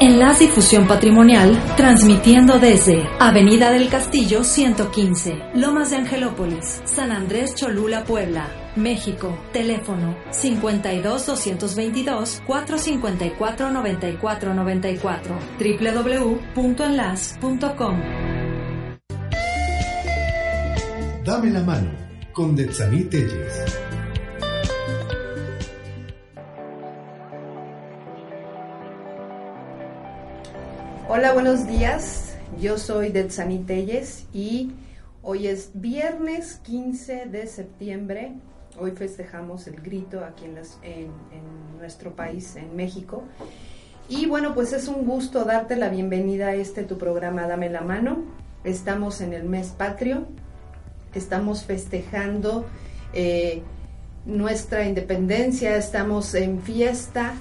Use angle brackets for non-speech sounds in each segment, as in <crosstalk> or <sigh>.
Enlace Difusión Patrimonial, transmitiendo desde Avenida del Castillo 115, Lomas de Angelópolis, San Andrés Cholula, Puebla, México. Teléfono 52 222 454 9494 www.enlace.com. Dame la mano con Telles. Hola, buenos días. Yo soy Detsani Telles y hoy es viernes 15 de septiembre. Hoy festejamos el grito aquí en, en nuestro país, en México. Y bueno, pues es un gusto darte la bienvenida a este tu programa Dame la mano. Estamos en el mes patrio, estamos festejando eh, nuestra independencia, estamos en fiesta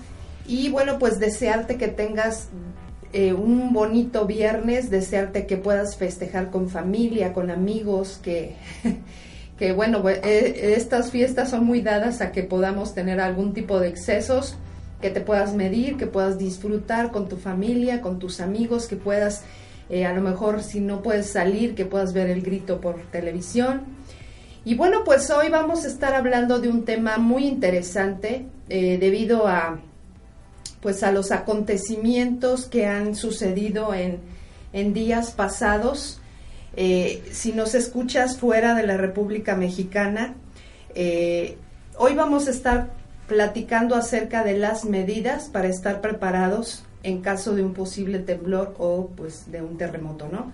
y bueno, pues desearte que tengas eh, un bonito viernes, desearte que puedas festejar con familia, con amigos, que, <laughs> que bueno, pues, eh, estas fiestas son muy dadas a que podamos tener algún tipo de excesos, que te puedas medir, que puedas disfrutar con tu familia, con tus amigos, que puedas, eh, a lo mejor si no puedes salir, que puedas ver el grito por televisión. Y bueno, pues hoy vamos a estar hablando de un tema muy interesante debido a pues a los acontecimientos que han sucedido en, en días pasados. Eh, si nos escuchas fuera de la República Mexicana, eh, hoy vamos a estar platicando acerca de las medidas para estar preparados en caso de un posible temblor o pues de un terremoto, ¿no?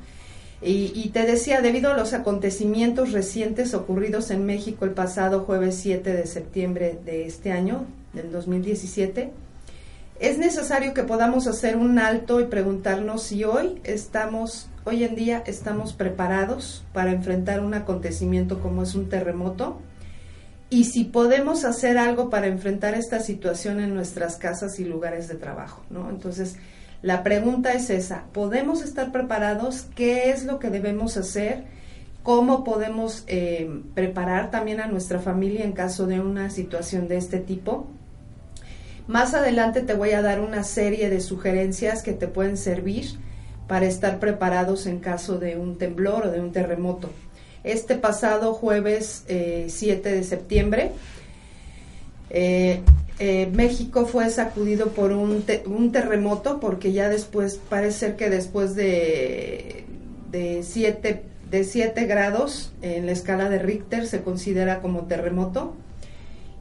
Y, y te decía, debido a los acontecimientos recientes ocurridos en México el pasado jueves 7 de septiembre de este año, del 2017, es necesario que podamos hacer un alto y preguntarnos si hoy estamos, hoy en día estamos preparados para enfrentar un acontecimiento como es un terremoto y si podemos hacer algo para enfrentar esta situación en nuestras casas y lugares de trabajo, ¿no? Entonces, la pregunta es esa, ¿podemos estar preparados? ¿Qué es lo que debemos hacer? ¿Cómo podemos eh, preparar también a nuestra familia en caso de una situación de este tipo? Más adelante te voy a dar una serie de sugerencias que te pueden servir para estar preparados en caso de un temblor o de un terremoto. Este pasado jueves eh, 7 de septiembre, eh, eh, México fue sacudido por un, te- un terremoto porque ya después, parece ser que después de, de, de 7 grados en la escala de Richter se considera como terremoto.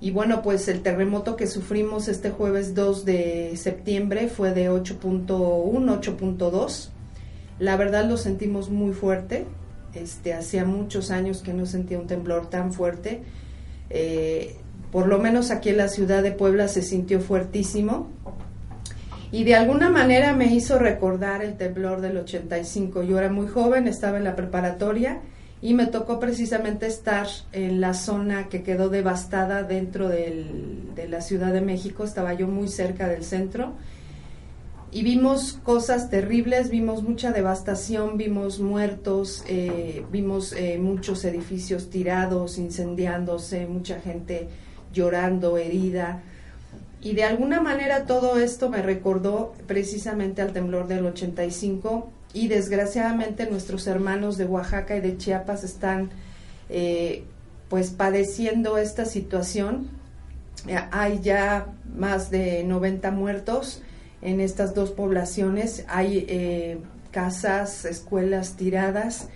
Y bueno, pues el terremoto que sufrimos este jueves 2 de septiembre fue de 8.1, 8.2. La verdad lo sentimos muy fuerte. Este, hacía muchos años que no sentía un temblor tan fuerte. Eh, por lo menos aquí en la ciudad de Puebla se sintió fuertísimo. Y de alguna manera me hizo recordar el temblor del 85. Yo era muy joven, estaba en la preparatoria y me tocó precisamente estar en la zona que quedó devastada dentro del- de la Ciudad de México. Estaba yo muy cerca del centro y vimos cosas terribles, vimos mucha devastación, vimos muertos, eh, vimos eh, muchos edificios tirados, incendiándose, mucha gente llorando, herida. Y de alguna manera todo esto me recordó precisamente al temblor del 85 y desgraciadamente nuestros hermanos de Oaxaca y de Chiapas están eh, pues padeciendo esta situación. Eh, Hay ya más de 90 muertos en estas dos poblaciones. Hay eh, casas, escuelas tiradas.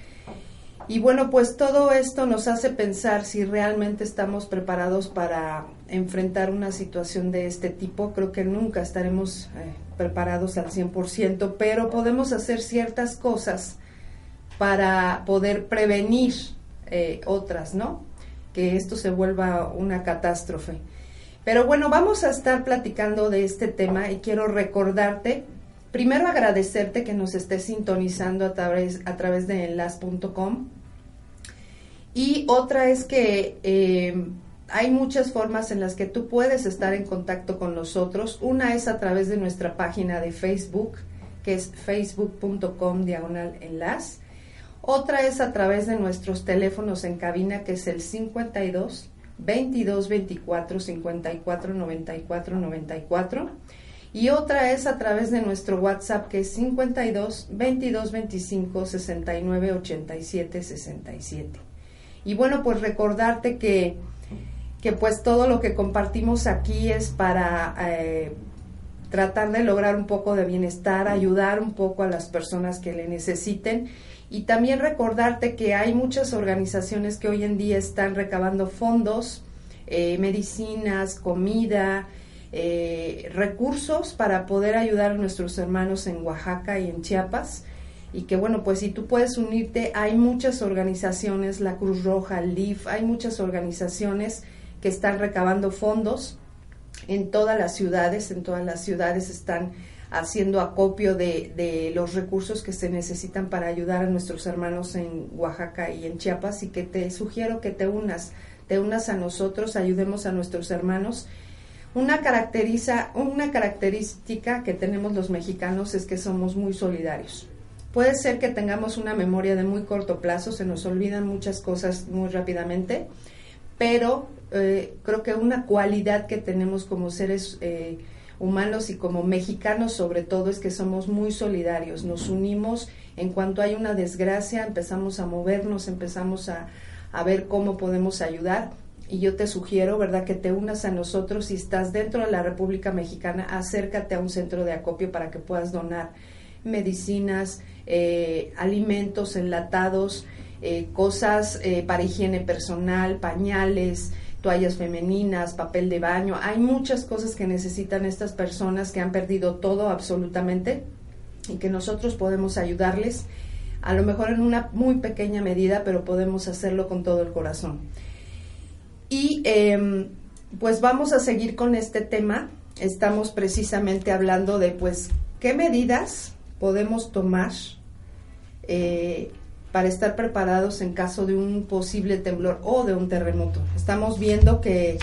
Y bueno, pues todo esto nos hace pensar si realmente estamos preparados para enfrentar una situación de este tipo. Creo que nunca estaremos eh, preparados al 100%, pero podemos hacer ciertas cosas para poder prevenir eh, otras, ¿no? Que esto se vuelva una catástrofe. Pero bueno, vamos a estar platicando de este tema y quiero recordarte, primero agradecerte que nos estés sintonizando a través, a través de enlas.com. Y otra es que eh, hay muchas formas en las que tú puedes estar en contacto con nosotros. Una es a través de nuestra página de Facebook, que es facebook.com diagonal enlace. Otra es a través de nuestros teléfonos en cabina, que es el 52 22 24 54 94 94. Y otra es a través de nuestro WhatsApp, que es 52 22 25 69 87 67. Y bueno, pues recordarte que, que pues todo lo que compartimos aquí es para eh, tratar de lograr un poco de bienestar, ayudar un poco a las personas que le necesiten y también recordarte que hay muchas organizaciones que hoy en día están recabando fondos, eh, medicinas, comida, eh, recursos para poder ayudar a nuestros hermanos en Oaxaca y en Chiapas. Y que bueno, pues si tú puedes unirte, hay muchas organizaciones, la Cruz Roja, el LIF, hay muchas organizaciones que están recabando fondos en todas las ciudades, en todas las ciudades están haciendo acopio de, los recursos que se necesitan para ayudar a nuestros hermanos en Oaxaca y en Chiapas y que te sugiero que te unas, te unas a nosotros, ayudemos a nuestros hermanos. Una, caracteriza, una característica que tenemos los mexicanos es que somos muy solidarios. Puede ser que tengamos una memoria de muy corto plazo, se nos olvidan muchas cosas muy rápidamente, pero eh, creo que una cualidad que tenemos como seres eh, humanos y como mexicanos sobre todo es que somos muy solidarios, nos unimos en cuanto hay una desgracia, empezamos a movernos, empezamos a, ver cómo podemos ayudar y yo te sugiero, ¿verdad?, que te unas a nosotros. Si estás dentro de la República Mexicana, acércate a un centro de acopio para que puedas donar medicinas, eh, alimentos enlatados, eh, cosas eh, para higiene personal, pañales, toallas femeninas, papel de baño. Hay muchas cosas que necesitan estas personas que han perdido todo absolutamente y que nosotros podemos ayudarles, a lo mejor en una muy pequeña medida, pero podemos hacerlo con todo el corazón. Y em, pues vamos a seguir con este tema. Estamos precisamente hablando de pues qué medidas podemos tomar eh, para estar preparados en caso de un posible temblor o de un terremoto. Estamos viendo que,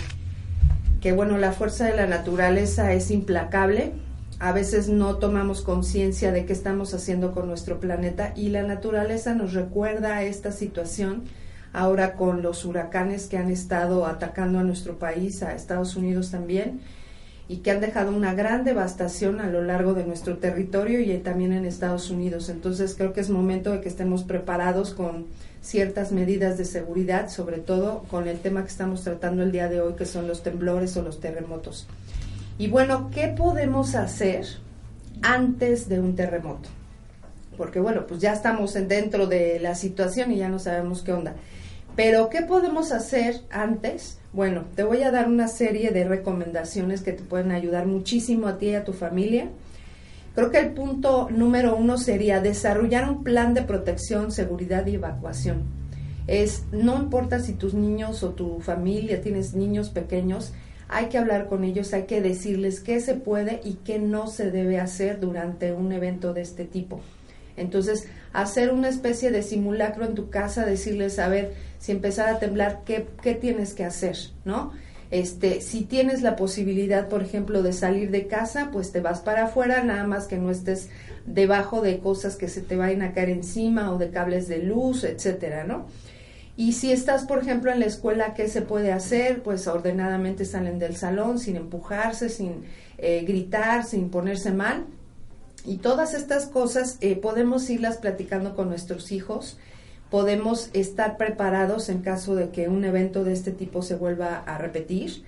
que bueno, la fuerza de la naturaleza es implacable. A veces no tomamos conciencia de qué estamos haciendo con nuestro planeta y la naturaleza nos recuerda esta situación ahora con los huracanes que han estado atacando a nuestro país, a Estados Unidos también y que han dejado una gran devastación a lo largo de nuestro territorio y también en Estados Unidos. Entonces creo que es momento de que estemos preparados con ciertas medidas de seguridad, sobre todo con el tema que estamos tratando el día de hoy, que son los temblores o los terremotos. Y bueno, ¿qué podemos hacer antes de un terremoto? Porque bueno, pues ya estamos dentro de la situación y ya no sabemos qué onda. Pero ¿qué podemos hacer antes? Bueno, te voy a dar una serie de recomendaciones que te pueden ayudar muchísimo a ti y a tu familia. Creo que el punto número uno sería desarrollar un plan de protección, seguridad y evacuación. Es, no importa si tus niños o tu familia tienes niños pequeños, hay que hablar con ellos, hay que decirles qué se puede y qué no se debe hacer durante un evento de este tipo. Entonces, hacer una especie de simulacro en tu casa, decirles, a ver, si empezara a temblar, ¿qué, qué tienes que hacer? ¿No? Este, si tienes la posibilidad, por ejemplo, de salir de casa, pues te vas para afuera, nada más que no estés debajo de cosas que se te vayan a caer encima o de cables de luz, etcétera, ¿no? Y si estás, por ejemplo, en la escuela, ¿qué se puede hacer? Pues ordenadamente salen del salón sin empujarse, sin eh, gritar, sin ponerse mal. Y todas estas cosas eh, podemos irlas platicando con nuestros hijos, podemos estar preparados en caso de que un evento de este tipo se vuelva a repetir.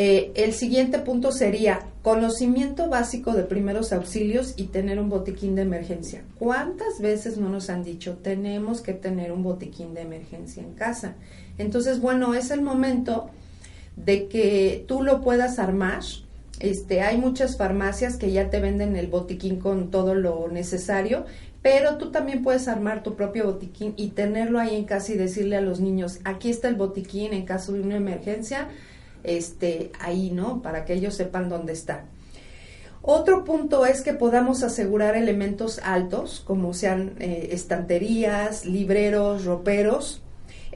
Eh, el siguiente punto sería conocimiento básico de primeros auxilios y tener un botiquín de emergencia. ¿Cuántas veces no nos han dicho tenemos que tener un botiquín de emergencia en casa? Entonces, bueno, es el momento de que tú lo puedas armar este, hay muchas farmacias que ya te venden el botiquín con todo lo necesario, pero tú también puedes armar tu propio botiquín y tenerlo ahí en casa y decirle a los niños, aquí está el botiquín en caso de una emergencia, este, ahí, ¿no? Para que ellos sepan dónde está. Otro punto es que podamos asegurar elementos altos, como sean eh, estanterías, libreros, roperos,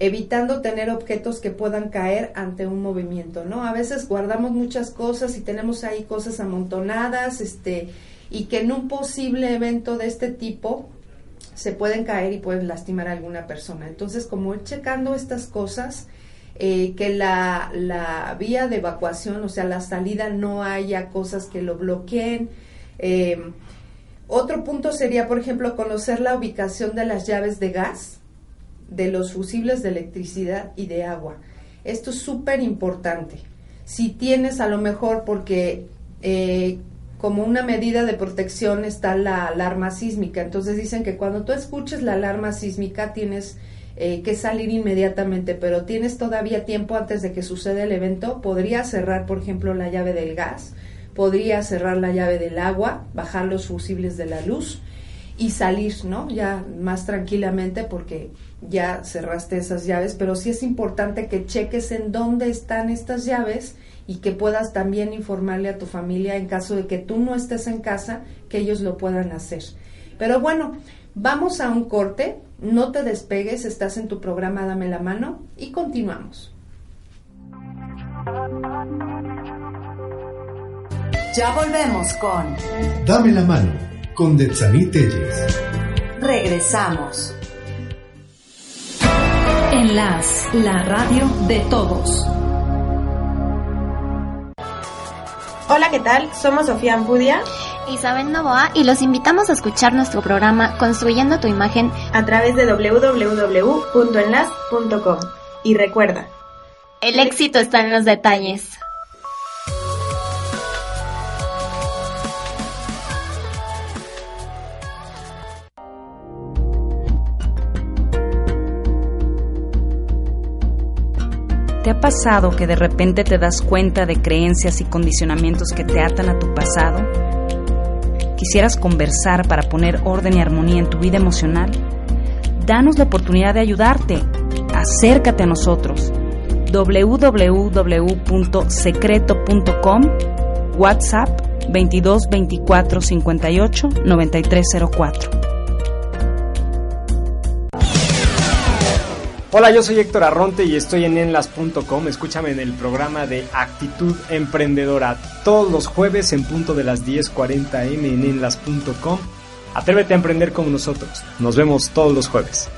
evitando tener objetos que puedan caer ante un movimiento, ¿no? A veces guardamos muchas cosas y tenemos ahí cosas amontonadas, este, y que en un posible evento de este tipo se pueden caer y pueden lastimar a alguna persona. Entonces, como ir checando estas cosas, eh, que la, la, vía de evacuación, o sea, la salida, no haya cosas que lo bloqueen. Eh, otro punto sería, por ejemplo, conocer la ubicación de las llaves de gas, de los fusibles de electricidad y de agua. Esto es súper importante. Si tienes a lo mejor, porque eh, como una medida de protección está la alarma sísmica, entonces dicen que cuando tú escuches la alarma sísmica tienes eh, que salir inmediatamente, pero tienes todavía tiempo antes de que suceda el evento, podría cerrar, por ejemplo, la llave del gas, podría cerrar la llave del agua, bajar los fusibles de la luz y salir, ¿no? Ya más tranquilamente porque ya cerraste esas llaves, pero sí es importante que cheques en dónde están estas llaves y que puedas también informarle a tu familia en caso de que tú no estés en casa, que ellos lo puedan hacer. Pero bueno, vamos a un corte no te despegues, estás en tu programa Dame la mano y continuamos. Ya volvemos con Dame la mano con Detsaní Telles. Regresamos. En las, la radio de todos. Hola, ¿qué tal? Somos Sofía Ampudia Isabel Novoa y los invitamos a escuchar nuestro programa Construyendo tu imagen a través de www.enlas.com. Y recuerda, el éxito está en los detalles. Pasado que de repente te das cuenta de creencias y condicionamientos que te atan a tu pasado? ¿Quisieras conversar para poner orden y armonía en tu vida emocional? Danos la oportunidad de ayudarte. Acércate a nosotros. www.secreto.com WhatsApp 22 24 58 9304 Hola, yo soy Héctor Arronte y estoy en enlas.com. Escúchame en el programa de Actitud Emprendedora todos los jueves en punto de las 10:40 m en enlas.com. Atrévete a emprender con nosotros. Nos vemos todos los jueves.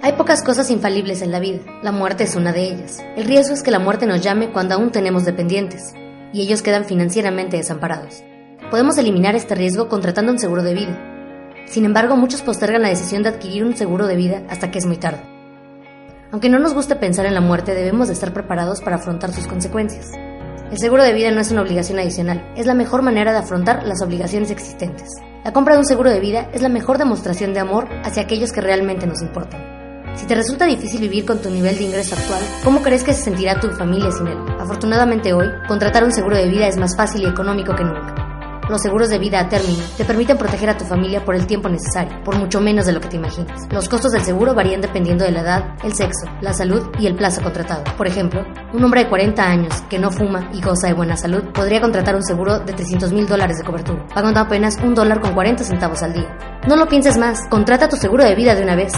Hay pocas cosas infalibles en la vida, la muerte es una de ellas. El riesgo es que la muerte nos llame cuando aún tenemos dependientes, y ellos quedan financieramente desamparados. Podemos eliminar este riesgo contratando un seguro de vida. Sin embargo, muchos postergan la decisión de adquirir un seguro de vida hasta que es muy tarde. Aunque no nos guste pensar en la muerte, debemos de estar preparados para afrontar sus consecuencias. El seguro de vida no es una obligación adicional, es la mejor manera de afrontar las obligaciones existentes. La compra de un seguro de vida es la mejor demostración de amor hacia aquellos que realmente nos importan. Si te resulta difícil vivir con tu nivel de ingreso actual, ¿cómo crees que se sentirá tu familia sin él? Afortunadamente hoy, contratar un seguro de vida es más fácil y económico que nunca. Los seguros de vida a término te permiten proteger a tu familia por el tiempo necesario, por mucho menos de lo que te imaginas. Los costos del seguro varían dependiendo de la edad, el sexo, la salud y el plazo contratado. Por ejemplo, un hombre de 40 años que no fuma y goza de buena salud podría contratar un seguro de 300 mil dólares de cobertura, pagando apenas un dólar con 40 centavos al día. No lo pienses más, contrata tu seguro de vida de una vez.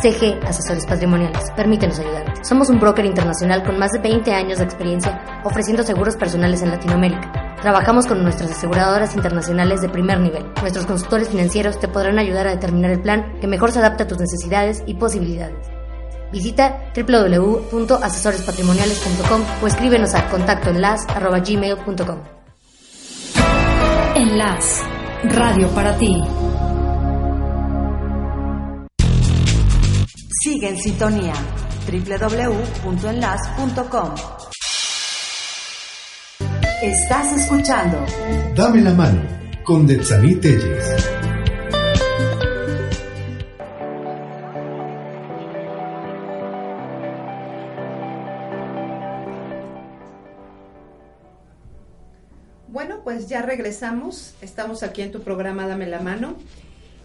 CG Asesores Patrimoniales. Permítenos ayudarte. Somos un broker internacional con más de 20 años de experiencia ofreciendo seguros personales en Latinoamérica. Trabajamos con nuestras aseguradoras internacionales de primer nivel. Nuestros consultores financieros te podrán ayudar a determinar el plan que mejor se adapte a tus necesidades y posibilidades. Visita www.asesorespatrimoniales.com o escríbenos a contactoenlas.gmail.com Enlace, radio para ti. Sigue en sintonía www.enlace.com. Estás escuchando Dame la mano con Detsaní Telles. Bueno, pues ya regresamos. Estamos aquí en tu programa Dame la mano.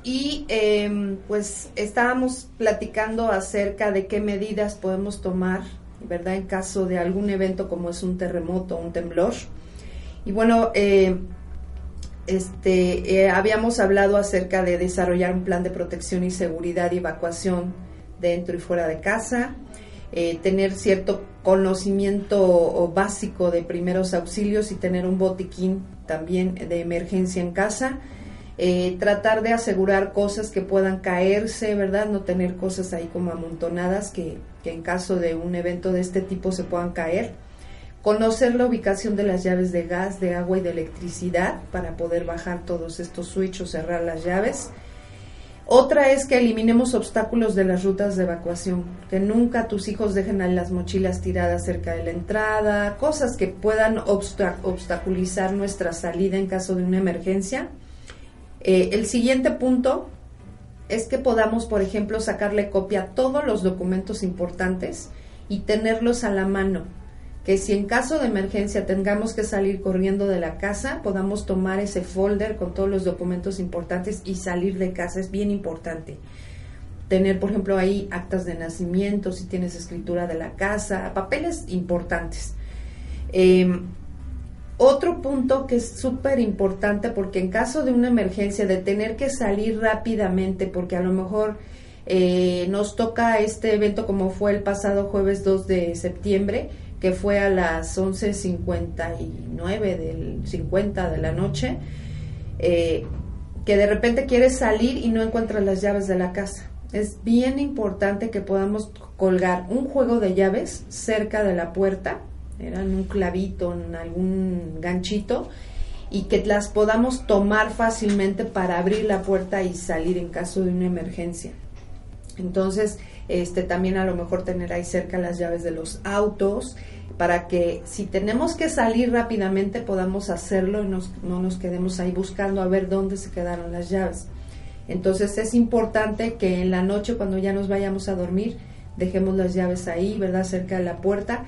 Y em, pues estábamos platicando acerca de qué medidas podemos tomar, ¿verdad? En caso de algún evento como es un terremoto, un temblor. Y bueno, eh, este, eh, habíamos hablado acerca de desarrollar un plan de protección y seguridad y evacuación dentro y fuera de casa, eh, tener cierto conocimiento básico de primeros auxilios y tener un botiquín también de emergencia en casa. Eh, tratar de asegurar cosas que puedan caerse, ¿verdad? No tener cosas ahí como amontonadas que, que en caso de un evento de este tipo se puedan caer conocer la ubicación de las llaves de gas, de agua y de electricidad para poder bajar todos estos switches o cerrar las llaves. Otra es que eliminemos obstáculos de las rutas de evacuación, que nunca tus hijos dejen ahí las mochilas tiradas cerca de la entrada, cosas que puedan obstaculizar nuestra salida en caso de una emergencia. Eh, el siguiente punto es que podamos, por ejemplo, sacarle copia a todos los documentos importantes y tenerlos a la mano que si en caso de emergencia tengamos que salir corriendo de la casa, podamos tomar ese folder con todos los documentos importantes y salir de casa. Es bien importante. Tener, por ejemplo, ahí actas de nacimiento, si tienes escritura de la casa, papeles importantes. Em, otro punto que es súper importante porque en caso de una emergencia, de tener que salir rápidamente, porque a lo mejor eh, nos toca este evento como fue el pasado jueves 2 de septiembre, que fue a las 11.59 del 50 de la noche, eh, que de repente quieres salir y no encuentras las llaves de la casa. Es bien importante que podamos colgar un juego de llaves cerca de la puerta, en un clavito, en algún ganchito, y que las podamos tomar fácilmente para abrir la puerta y salir en caso de una emergencia. Entonces, este también a lo mejor tener ahí cerca las llaves de los autos para que si tenemos que salir rápidamente podamos hacerlo y no nos quedemos ahí buscando a ver dónde se quedaron las llaves. Entonces es importante que en la noche cuando ya nos vayamos a dormir dejemos las llaves ahí, ¿verdad? Cerca de la puerta.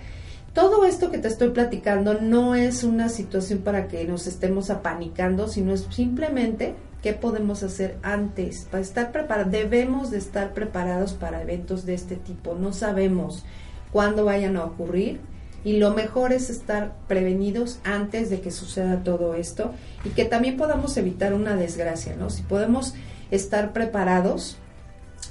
Todo esto que te estoy platicando no es una situación para que nos estemos apanicando, sino es simplemente qué podemos hacer antes para estar preparados. Debemos de estar preparados para eventos de este tipo. No sabemos cuándo vayan a ocurrir y lo mejor es estar prevenidos antes de que suceda todo esto y que también podamos evitar una desgracia, ¿no? Si podemos estar preparados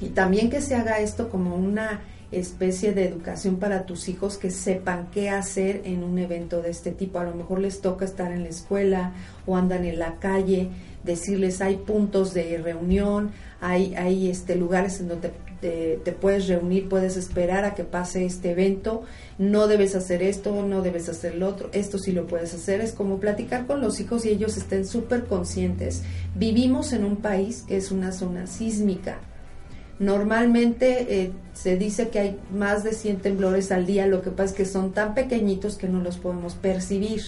y también que se haga esto como una especie de educación para tus hijos que sepan qué hacer en un evento de este tipo. A lo mejor les toca estar en la escuela o andan en la calle, decirles hay puntos de reunión, hay, hay este, lugares en donde te, puedes reunir, puedes esperar a que pase este evento, no debes hacer esto, no debes hacer lo otro, esto sí lo puedes hacer, es como platicar con los hijos y ellos estén súper conscientes. Vivimos en un país que es una zona sísmica. Normalmente eh, se dice que hay más de 100 temblores al día, lo que pasa es que son tan pequeñitos que no los podemos percibir.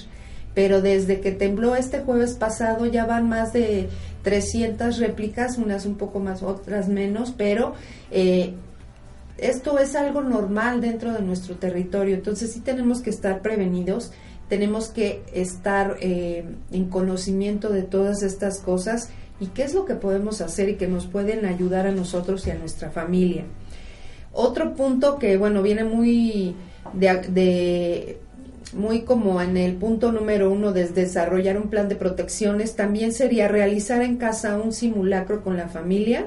Pero desde que tembló este jueves pasado ya van más de 300 réplicas, unas un poco más, otras menos, pero eh, esto es algo normal dentro de nuestro territorio, entonces sí tenemos que estar prevenidos, tenemos que estar eh, en conocimiento de todas estas cosas y qué es lo que podemos hacer y que nos pueden ayudar a nosotros y a nuestra familia. Otro punto que, bueno, viene muy de muy como en el punto número uno de desarrollar un plan de protecciones, también sería realizar en casa un simulacro con la familia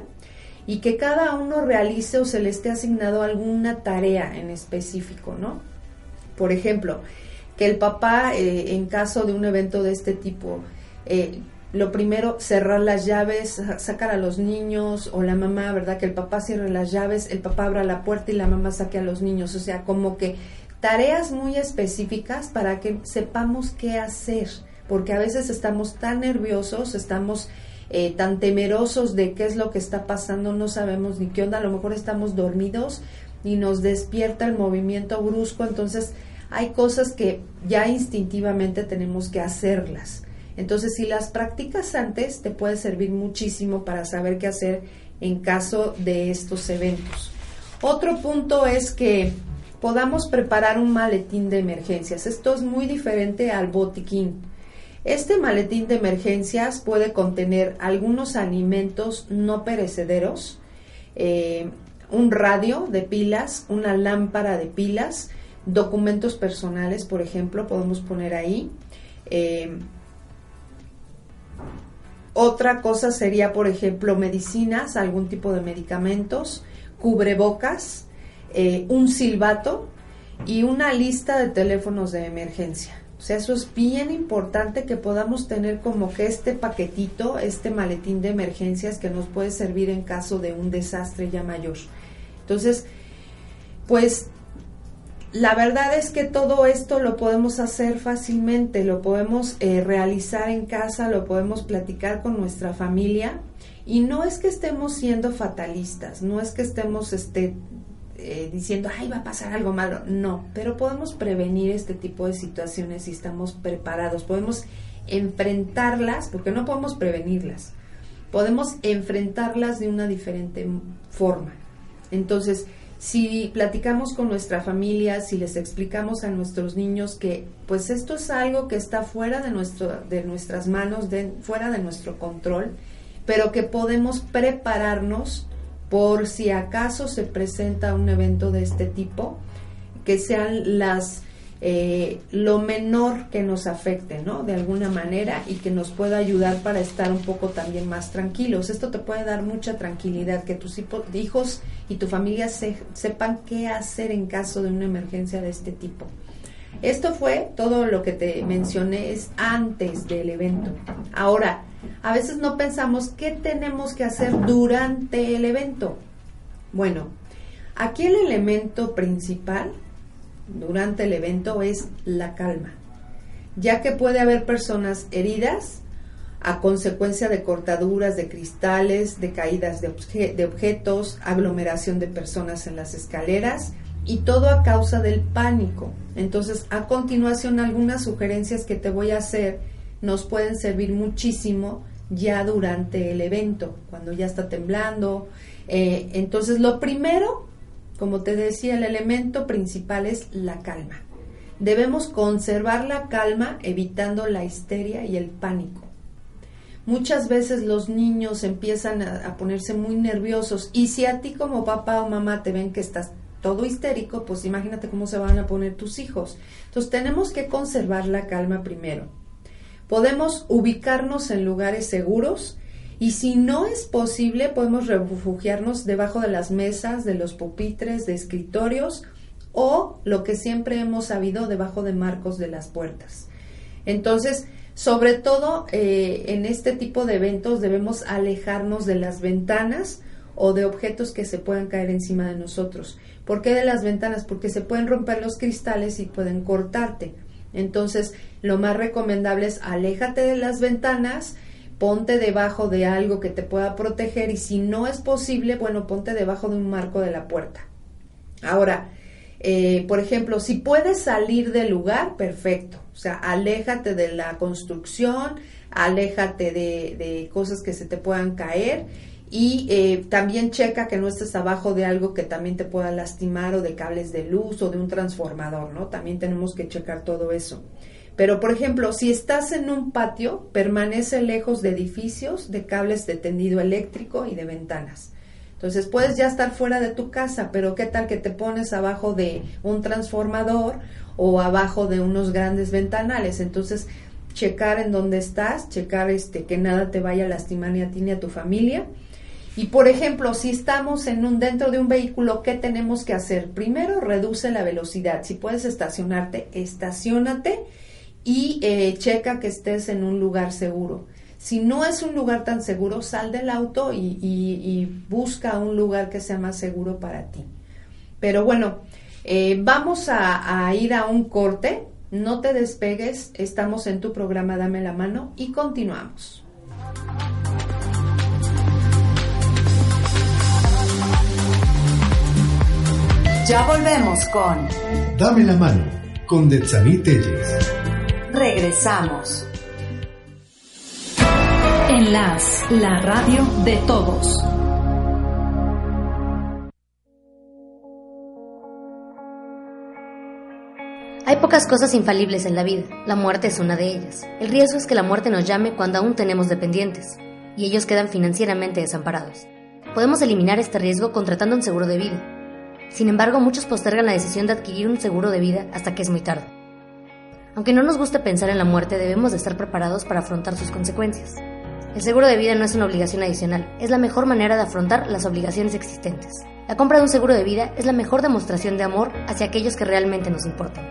y que cada uno realice o se le esté asignado alguna tarea en específico, ¿no? Por ejemplo, que el papá, eh, en caso de un evento de este tipo, eh, lo primero, cerrar las llaves, sacar a los niños, o la mamá, ¿verdad? Que el papá cierre las llaves, el papá abra la puerta y la mamá saque a los niños. O sea, como que tareas muy específicas para que sepamos qué hacer, porque a veces estamos tan nerviosos, estamos eh, tan temerosos de qué es lo que está pasando, no sabemos ni qué onda, a lo mejor estamos dormidos y nos despierta el movimiento brusco, entonces hay cosas que ya instintivamente tenemos que hacerlas. Entonces, si las practicas antes, te puede servir muchísimo para saber qué hacer en caso de estos eventos. Otro punto es que podamos preparar un maletín de emergencias. Esto es muy diferente al botiquín. Este maletín de emergencias puede contener algunos alimentos no perecederos, eh, un radio de pilas, una lámpara de pilas, documentos personales, por ejemplo, podemos poner ahí. Eh, otra cosa sería, por ejemplo, medicinas, algún tipo de medicamentos, cubrebocas, eh, un silbato y una lista de teléfonos de emergencia. O sea, eso es bien importante que podamos tener como que este paquetito, este maletín de emergencias que nos puede servir en caso de un desastre ya mayor. Entonces, pues la verdad es que todo esto lo podemos hacer fácilmente, lo podemos eh, realizar en casa, lo podemos platicar con nuestra familia. Y no es que estemos siendo fatalistas, no es que estemos este, eh, diciendo, ay, va a pasar algo malo, no, pero podemos prevenir este tipo de situaciones si estamos preparados, podemos enfrentarlas, porque no podemos prevenirlas, podemos enfrentarlas de una diferente forma. Entonces, si platicamos con nuestra familia, si les explicamos a nuestros niños que pues esto es algo que está fuera de, nuestro, de nuestras manos, de, fuera de nuestro control, pero que podemos prepararnos por si acaso se presenta un evento de este tipo, que sean las eh, lo menor que nos afecte, ¿no? De alguna manera y que nos pueda ayudar para estar un poco también más tranquilos. Esto te puede dar mucha tranquilidad, que tus hijos y tu familia sepan qué hacer en caso de una emergencia de este tipo. Esto fue todo lo que te mencioné es antes del evento. Ahora, a veces no pensamos qué tenemos que hacer durante el evento. Bueno, aquí el elemento principal durante el evento es la calma, ya que puede haber personas heridas a consecuencia de cortaduras de cristales, de caídas de, de, objetos, aglomeración de personas en las escaleras y todo a causa del pánico. Entonces, a continuación, algunas sugerencias que te voy a hacer nos pueden servir muchísimo ya durante el evento, cuando ya está temblando. Eh, entonces, lo primero como te decía, el elemento principal es la calma. Debemos conservar la calma evitando la histeria y el pánico. Muchas veces los niños empiezan a, ponerse muy nerviosos y si a ti como papá o mamá te ven que estás todo histérico, pues imagínate cómo se van a poner tus hijos. Entonces tenemos que conservar la calma primero. Podemos ubicarnos en lugares seguros y si no es posible, podemos refugiarnos debajo de las mesas, de los pupitres, de escritorios o lo que siempre hemos sabido, debajo de marcos de las puertas. Entonces, sobre todo eh, en este tipo de eventos debemos alejarnos de las ventanas o de objetos que se puedan caer encima de nosotros. ¿Por qué de las ventanas? Porque se pueden romper los cristales y pueden cortarte. Entonces, lo más recomendable es aléjate de las ventanas, ponte debajo de algo que te pueda proteger y si no es posible, bueno, ponte debajo de un marco de la puerta. Ahora, eh, por ejemplo, si puedes salir del lugar, perfecto. O sea, aléjate de la construcción, aléjate de, cosas que se te puedan caer y eh, también checa que no estés abajo de algo que también te pueda lastimar o de cables de luz o de un transformador, ¿no? También tenemos que checar todo eso. Pero, por ejemplo, si estás en un patio, permanece lejos de edificios, de cables de tendido eléctrico y de ventanas. Entonces, puedes ya estar fuera de tu casa, pero ¿qué tal que te pones abajo de un transformador o abajo de unos grandes ventanales? Entonces, checar en dónde estás, checar este que nada te vaya a lastimar ni a ti ni a tu familia. Y por ejemplo, si estamos en un dentro de un vehículo, ¿qué tenemos que hacer? Primero, reduce la velocidad. Si puedes estacionarte, estacionate y eh, checa que estés en un lugar seguro. Si no es un lugar tan seguro, sal del auto y, busca un lugar que sea más seguro para ti. Pero bueno, eh, vamos a, a ir a un corte. No te despegues, estamos en tu programa Dame la mano y continuamos. Ya volvemos con Dame la mano con Detsanit Telles. Regresamos. Enlace, la radio de todos. Hay pocas cosas infalibles en la vida, la muerte es una de ellas. El riesgo es que la muerte nos llame cuando aún tenemos dependientes, y ellos quedan financieramente desamparados. Podemos eliminar este riesgo contratando un seguro de vida. Sin embargo, muchos postergan la decisión de adquirir un seguro de vida hasta que es muy tarde. Aunque no nos guste pensar en la muerte, debemos de estar preparados para afrontar sus consecuencias. El seguro de vida no es una obligación adicional, es la mejor manera de afrontar las obligaciones existentes. La compra de un seguro de vida es la mejor demostración de amor hacia aquellos que realmente nos importan.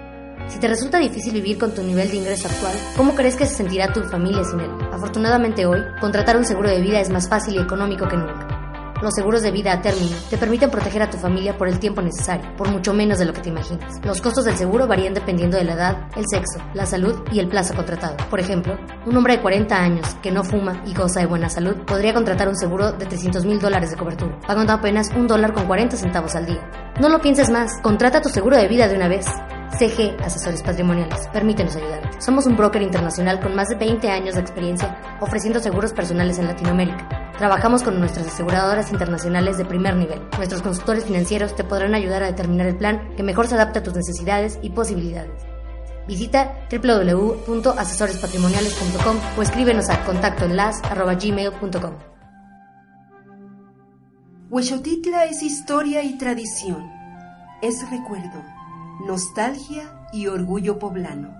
Si te resulta difícil vivir con tu nivel de ingreso actual, ¿cómo crees que se sentirá tu familia sin él? Afortunadamente hoy, contratar un seguro de vida es más fácil y económico que nunca. Los seguros de vida a término te permiten proteger a tu familia por el tiempo necesario, por mucho menos de lo que te imaginas. Los costos del seguro varían dependiendo de la edad, el sexo, la salud y el plazo contratado. Por ejemplo, un hombre de 40 años que no fuma y goza de buena salud podría contratar un seguro de 300 mil dólares de cobertura, pagando apenas un dólar con 40 centavos al día. No lo pienses más, contrata tu seguro de vida de una vez. CG Asesores Patrimoniales. Permítenos ayudarte. Somos un broker internacional con más de 20 años de experiencia ofreciendo seguros personales en Latinoamérica. Trabajamos con nuestras aseguradoras internacionales de primer nivel. Nuestros consultores financieros te podrán ayudar a determinar el plan que mejor se adapte a tus necesidades y posibilidades. Visita www.asesorespatrimoniales.com o escríbenos a contactoenlas.gmail.com. Huexotitla es historia y tradición. Es recuerdo nostalgia y orgullo poblano.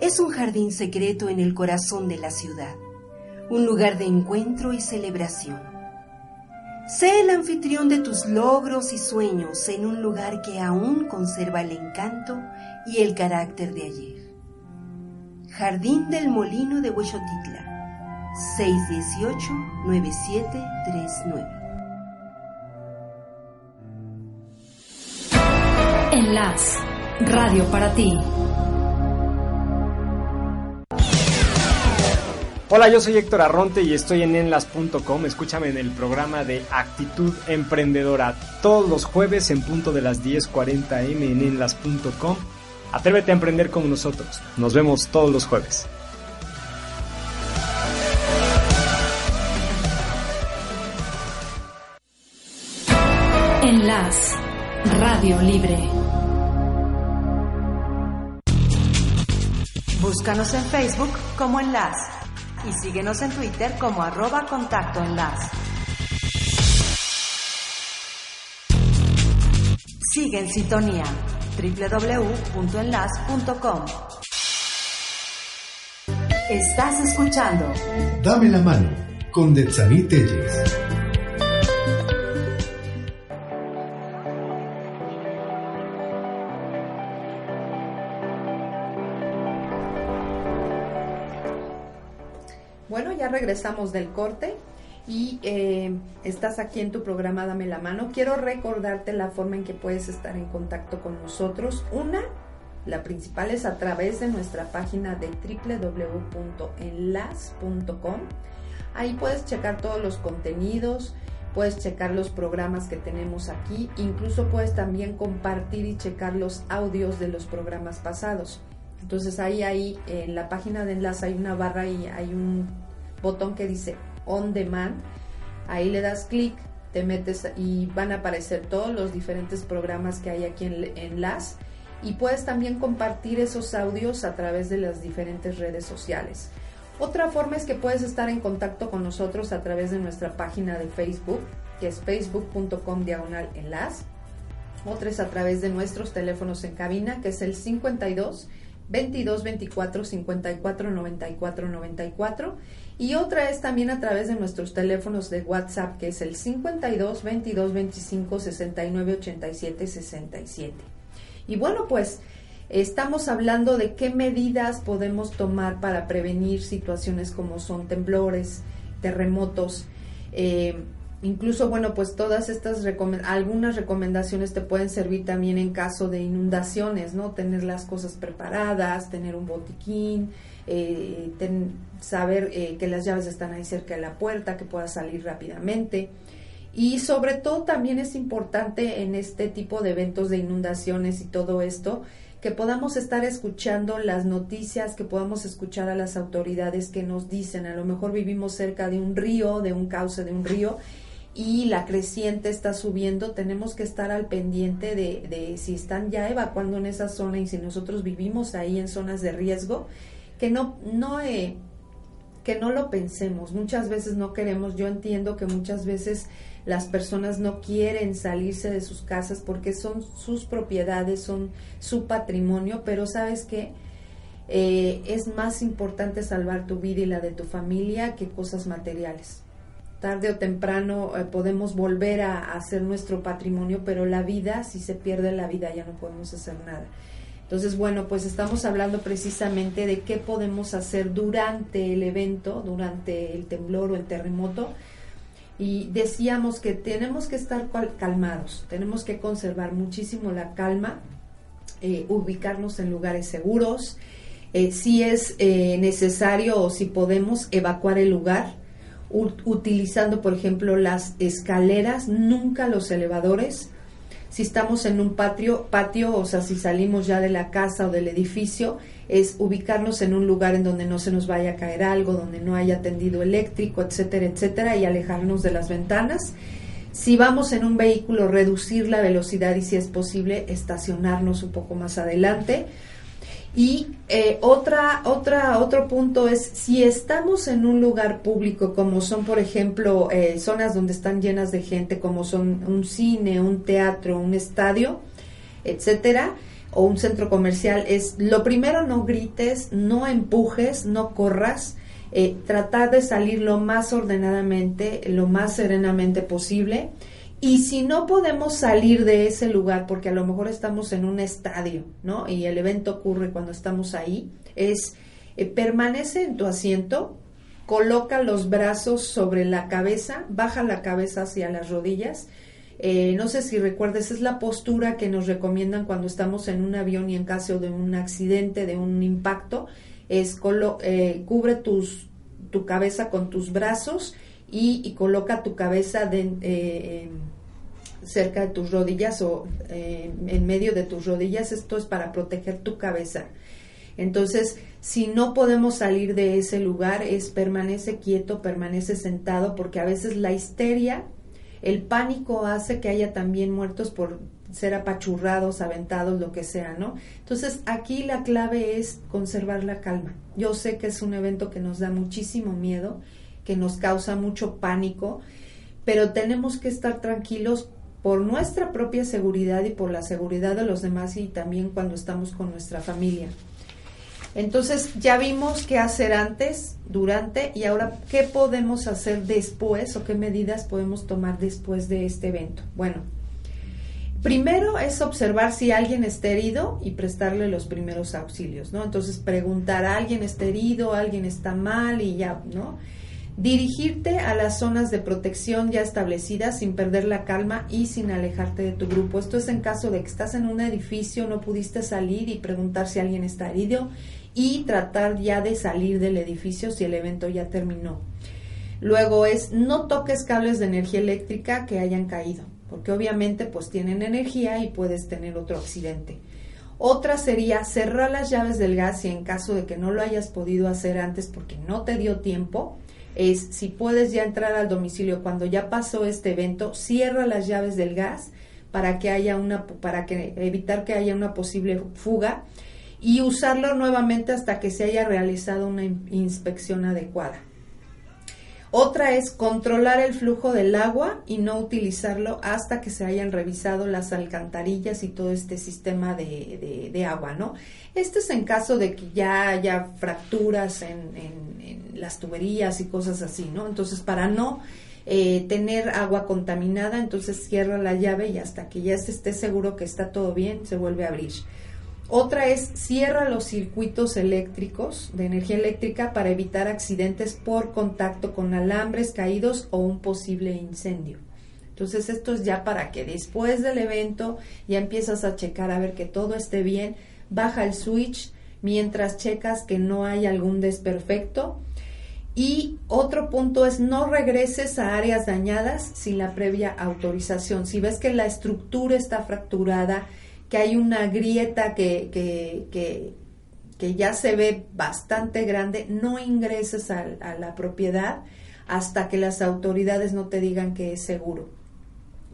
Es un jardín secreto en el corazón de la ciudad, un lugar de encuentro y celebración. Sé el anfitrión de tus logros y sueños en un lugar que aún conserva el encanto y el carácter de ayer. Jardín del Molino de Huexotitla, 618-9739. Enlace, radio para ti. Hola, yo soy Héctor Arronte y estoy en enlas.com. Escúchame en el programa de Actitud Emprendedora todos los jueves en punto de las 10:40 m en enlas.com. Atrévete a emprender con nosotros. Nos vemos todos los jueves. Enlace, radio libre. Búscanos en Facebook como Enlace y síguenos en Twitter como arroba contacto enlace. Sigue en sintonía www.enlace.com. Estás escuchando Dame la mano con Detsaní Telles. Regresamos del corte y eh, estás aquí en tu programa Dame la mano. Quiero recordarte la forma en que puedes estar en contacto con nosotros. Una, la principal es a través de nuestra página de www.enlas.com. Ahí puedes checar todos los contenidos, puedes checar los programas que tenemos aquí, incluso puedes también compartir y checar los audios de los programas pasados. Entonces ahí, ahí en la página de enlace hay una barra y hay un botón que dice On Demand. Ahí le das clic, te metes y van a aparecer todos los diferentes programas que hay aquí en Enlace. Y puedes también compartir esos audios a través de las diferentes redes sociales. Otra forma es que puedes estar en contacto con nosotros a través de nuestra página de Facebook, que es facebook.com diagonal enlace. Otra es a través de nuestros teléfonos en cabina, que es el 52 22 24 54 94 94 y otra es también a través de nuestros teléfonos de WhatsApp que es el 52 22 25 69 87 67 y bueno pues estamos hablando de qué medidas podemos tomar para prevenir situaciones como son temblores terremotos eh, Incluso, bueno, pues todas estas algunas recomendaciones te pueden servir también en caso de inundaciones, ¿no? Tener las cosas preparadas, tener un botiquín, eh, saber eh, que las llaves están ahí cerca de la puerta, que puedas salir rápidamente. Y sobre todo también es importante en este tipo de eventos de inundaciones y todo esto, que podamos estar escuchando las noticias, que podamos escuchar a las autoridades que nos dicen, a lo mejor vivimos cerca de un río, de un cauce de un río, y la creciente está subiendo, tenemos que estar al pendiente de, de, si están ya evacuando en esa zona y si nosotros vivimos ahí en zonas de riesgo, que no, no, eh, que no lo pensemos. Muchas veces no queremos, yo entiendo que muchas veces las personas no quieren salirse de sus casas porque son sus propiedades, son su patrimonio, pero sabes que eh, es más importante salvar tu vida y la de tu familia que cosas materiales. Tarde o temprano eh, podemos volver a, hacer nuestro patrimonio, pero la vida, si se pierde la vida, ya no podemos hacer nada. Entonces, bueno, pues estamos hablando precisamente de qué podemos hacer durante el evento, durante el temblor o el terremoto. Y decíamos que tenemos que estar calmados, tenemos que conservar muchísimo la calma, eh, ubicarnos en lugares seguros, eh, si es eh, necesario o si podemos evacuar el lugar utilizando, por ejemplo, las escaleras, nunca los elevadores. Si estamos en un patio, patio, o sea, si salimos ya de la casa o del edificio, es ubicarnos en un lugar en donde no se nos vaya a caer algo, donde no haya tendido eléctrico, etcétera, etcétera, y alejarnos de las ventanas. Si vamos en un vehículo, reducir la velocidad y si es posible, estacionarnos un poco más adelante y eh, otra, otra, otro punto es si estamos en un lugar público, como son, por ejemplo, eh, zonas donde están llenas de gente, como son un cine, un teatro, un estadio, etcétera, o un centro comercial, es lo primero no grites, no empujes, no corras, eh, tratar de salir lo más ordenadamente, lo más serenamente posible y si no podemos salir de ese lugar, porque a lo mejor estamos en un estadio, ¿no? Y el evento ocurre cuando estamos ahí, es eh, permanece en tu asiento, coloca los brazos sobre la cabeza, baja la cabeza hacia las rodillas. Eh, no sé si recuerdes, es la postura que nos recomiendan cuando estamos en un avión y en caso de un accidente, de un impacto, es eh, cubre tus, tu cabeza con tus brazos y, coloca tu cabeza de, cerca de tus rodillas o eh, en medio de tus rodillas. Esto es para proteger tu cabeza. Entonces, si no podemos salir de ese lugar, es permanece quieto, permanece sentado, porque a veces la histeria, el pánico hace que haya también muertos por ser apachurrados, aventados, lo que sea, ¿no? Entonces, aquí la clave es conservar la calma. Yo sé que es un evento que nos da muchísimo miedo, que nos causa mucho pánico, pero tenemos que estar tranquilos por nuestra propia seguridad y por la seguridad de los demás y también cuando estamos con nuestra familia. Entonces ya vimos qué hacer antes, durante y ahora qué podemos hacer después o qué medidas podemos tomar después de este evento. Bueno, primero es observar si alguien está herido y prestarle los primeros auxilios, ¿no? Entonces preguntar, ¿alguien está herido? ¿Alguien está mal? Y ya, ¿no? Dirigirte a las zonas de protección ya establecidas sin perder la calma y sin alejarte de tu grupo. Esto es en caso de que estás en un edificio, no pudiste salir y preguntar si alguien está herido y tratar ya de salir del edificio si el evento ya terminó. Luego es no toques cables de energía eléctrica que hayan caído, porque obviamente pues tienen energía y puedes tener otro accidente. Otra sería cerrar las llaves del gas y en caso de que no lo hayas podido hacer antes porque no te dio tiempo, es si puedes ya entrar al domicilio cuando ya pasó este evento, cierra las llaves del gas para que haya una para que evitar que haya una posible fuga y usarlo nuevamente hasta que se haya realizado una inspección adecuada. Otra es controlar el flujo del agua y no utilizarlo hasta que se hayan revisado las alcantarillas y todo este sistema de, agua, ¿no? Este es en caso de que ya haya fracturas en, las tuberías y cosas así, ¿no? Entonces, para no eh, tener agua contaminada, entonces cierra la llave y hasta que ya se esté seguro que está todo bien, se vuelve a abrir. Otra es cierra los circuitos eléctricos de energía eléctrica para evitar accidentes por contacto con alambres caídos o un posible incendio. Entonces esto es ya para que después del evento ya empiezas a checar a ver que todo esté bien, baja el switch mientras checas que no hay algún desperfecto. Y otro punto es no regreses a áreas dañadas sin la previa autorización. Si ves que la estructura está fracturada, que hay una grieta que, que, que, ya se ve bastante grande, no ingreses a, la propiedad hasta que las autoridades no te digan que es seguro.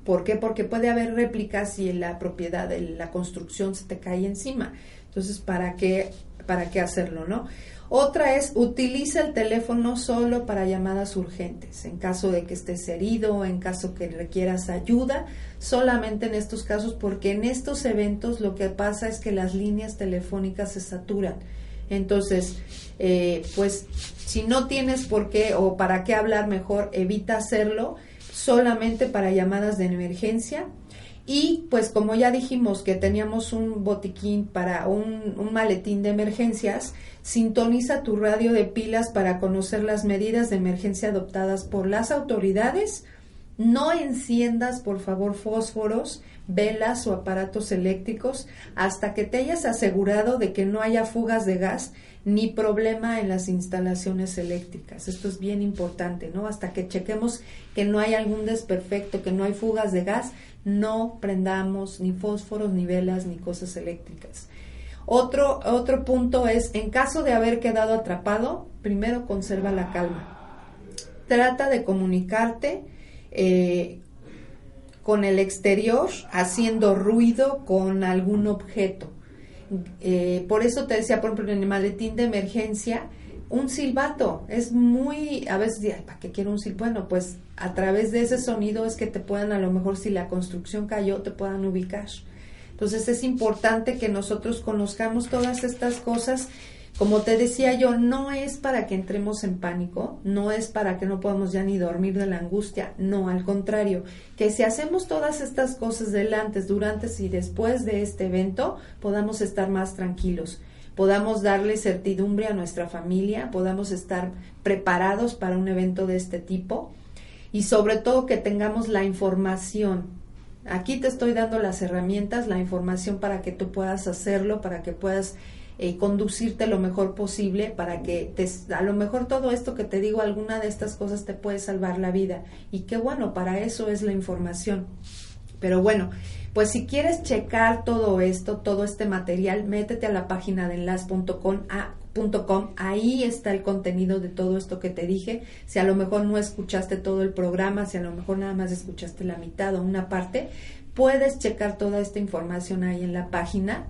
¿Por qué? Porque puede haber réplicas y la propiedad la construcción se te cae encima. Entonces, ¿para qué, para qué hacerlo, no? Otra es, utiliza el teléfono solo para llamadas urgentes, en caso de que estés herido, en caso que requieras ayuda, solamente en estos casos, porque en estos eventos lo que pasa es que las líneas telefónicas se saturan. Entonces, eh, pues si no tienes por qué o para qué hablar mejor, evita hacerlo solamente para llamadas de emergencia y pues como ya dijimos que teníamos un botiquín para un, maletín de emergencias, sintoniza tu radio de pilas para conocer las medidas de emergencia adoptadas por las autoridades. No enciendas, por favor, fósforos, velas o aparatos eléctricos hasta que te hayas asegurado de que no haya fugas de gas ni problema en las instalaciones eléctricas. Esto es bien importante, ¿no? Hasta que chequemos que no hay algún desperfecto, que no hay fugas de gas, no prendamos ni fósforos, ni velas, ni cosas eléctricas. Otro, otro punto es, en caso de haber quedado atrapado, primero conserva la calma. Trata de comunicarte eh, con el exterior haciendo ruido con algún objeto. Eh, por eso te decía, por ejemplo, en el maletín de emergencia, un silbato. Es muy, a veces, ¿para qué quiero un silbato? Bueno, pues a través de ese sonido es que te puedan, a lo mejor si la construcción cayó, te puedan ubicar. Entonces es importante que nosotros conozcamos todas estas cosas. Como te decía yo, no es para que entremos en pánico, no es para que no podamos ya ni dormir de la angustia, no, al contrario, que si hacemos todas estas cosas del antes, durante y después de este evento, podamos estar más tranquilos podamos darle certidumbre a nuestra familia, podamos estar preparados para un evento de este tipo y sobre todo que tengamos la información. Aquí te estoy dando las herramientas, la información para que tú puedas hacerlo, para que puedas eh, conducirte lo mejor posible, para que te, a lo mejor todo esto que te digo, alguna de estas cosas te puede salvar la vida. Y qué bueno, para eso es la información. Pero bueno, pues si quieres checar todo esto, todo este material, métete a la página de enlace.com, ahí está el contenido de todo esto que te dije. Si a lo mejor no escuchaste todo el programa, si a lo mejor nada más escuchaste la mitad o una parte, puedes checar toda esta información ahí en la página.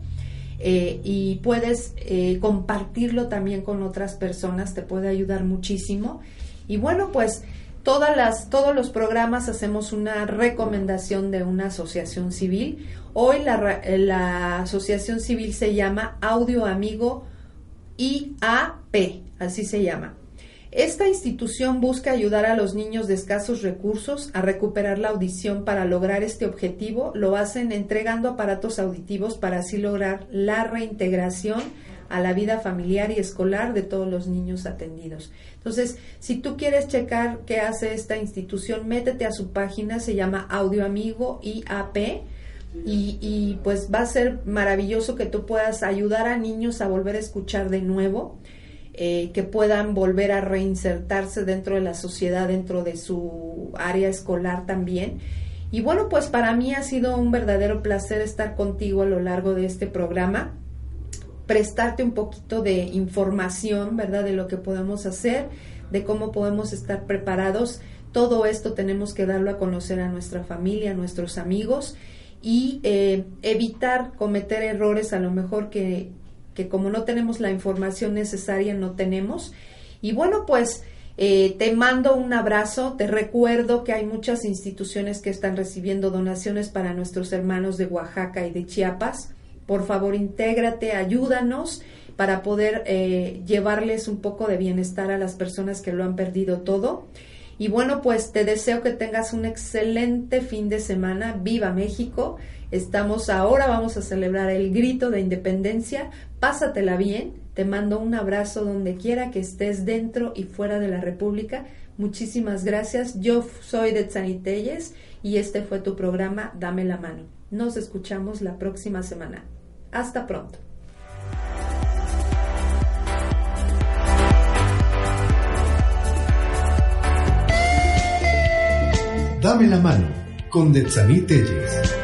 Eh, y puedes eh, compartirlo también con otras personas, te puede ayudar muchísimo. Y bueno, pues Todas las, todos los programas hacemos una recomendación de una asociación civil. Hoy la, la asociación civil se llama Audio Amigo IAP, así se llama. Esta institución busca ayudar a los niños de escasos recursos a recuperar la audición. Para lograr este objetivo, lo hacen entregando aparatos auditivos para así lograr la reintegración a la vida familiar y escolar de todos los niños atendidos. Entonces, si tú quieres checar qué hace esta institución, métete a su página, se llama Audio Amigo IAP. Y, y pues va a ser maravilloso que tú puedas ayudar a niños a volver a escuchar de nuevo, eh, que puedan volver a reinsertarse dentro de la sociedad, dentro de su área escolar también. Y bueno, pues para mí ha sido un verdadero placer estar contigo a lo largo de este programa prestarte un poquito de información, ¿verdad? De lo que podemos hacer, de cómo podemos estar preparados. Todo esto tenemos que darlo a conocer a nuestra familia, a nuestros amigos y eh, evitar cometer errores a lo mejor que, que como no tenemos la información necesaria no tenemos. Y bueno, pues eh, te mando un abrazo, te recuerdo que hay muchas instituciones que están recibiendo donaciones para nuestros hermanos de Oaxaca y de Chiapas. Por favor, intégrate, ayúdanos para poder eh, llevarles un poco de bienestar a las personas que lo han perdido todo. Y bueno, pues te deseo que tengas un excelente fin de semana. Viva México. Estamos ahora, vamos a celebrar el grito de independencia. Pásatela bien. Te mando un abrazo donde quiera que estés dentro y fuera de la República. Muchísimas gracias. Yo soy de Tzanitelles y este fue tu programa Dame la mano. Nos escuchamos la próxima semana. Hasta pronto. Dame la mano con Detsaní Telles.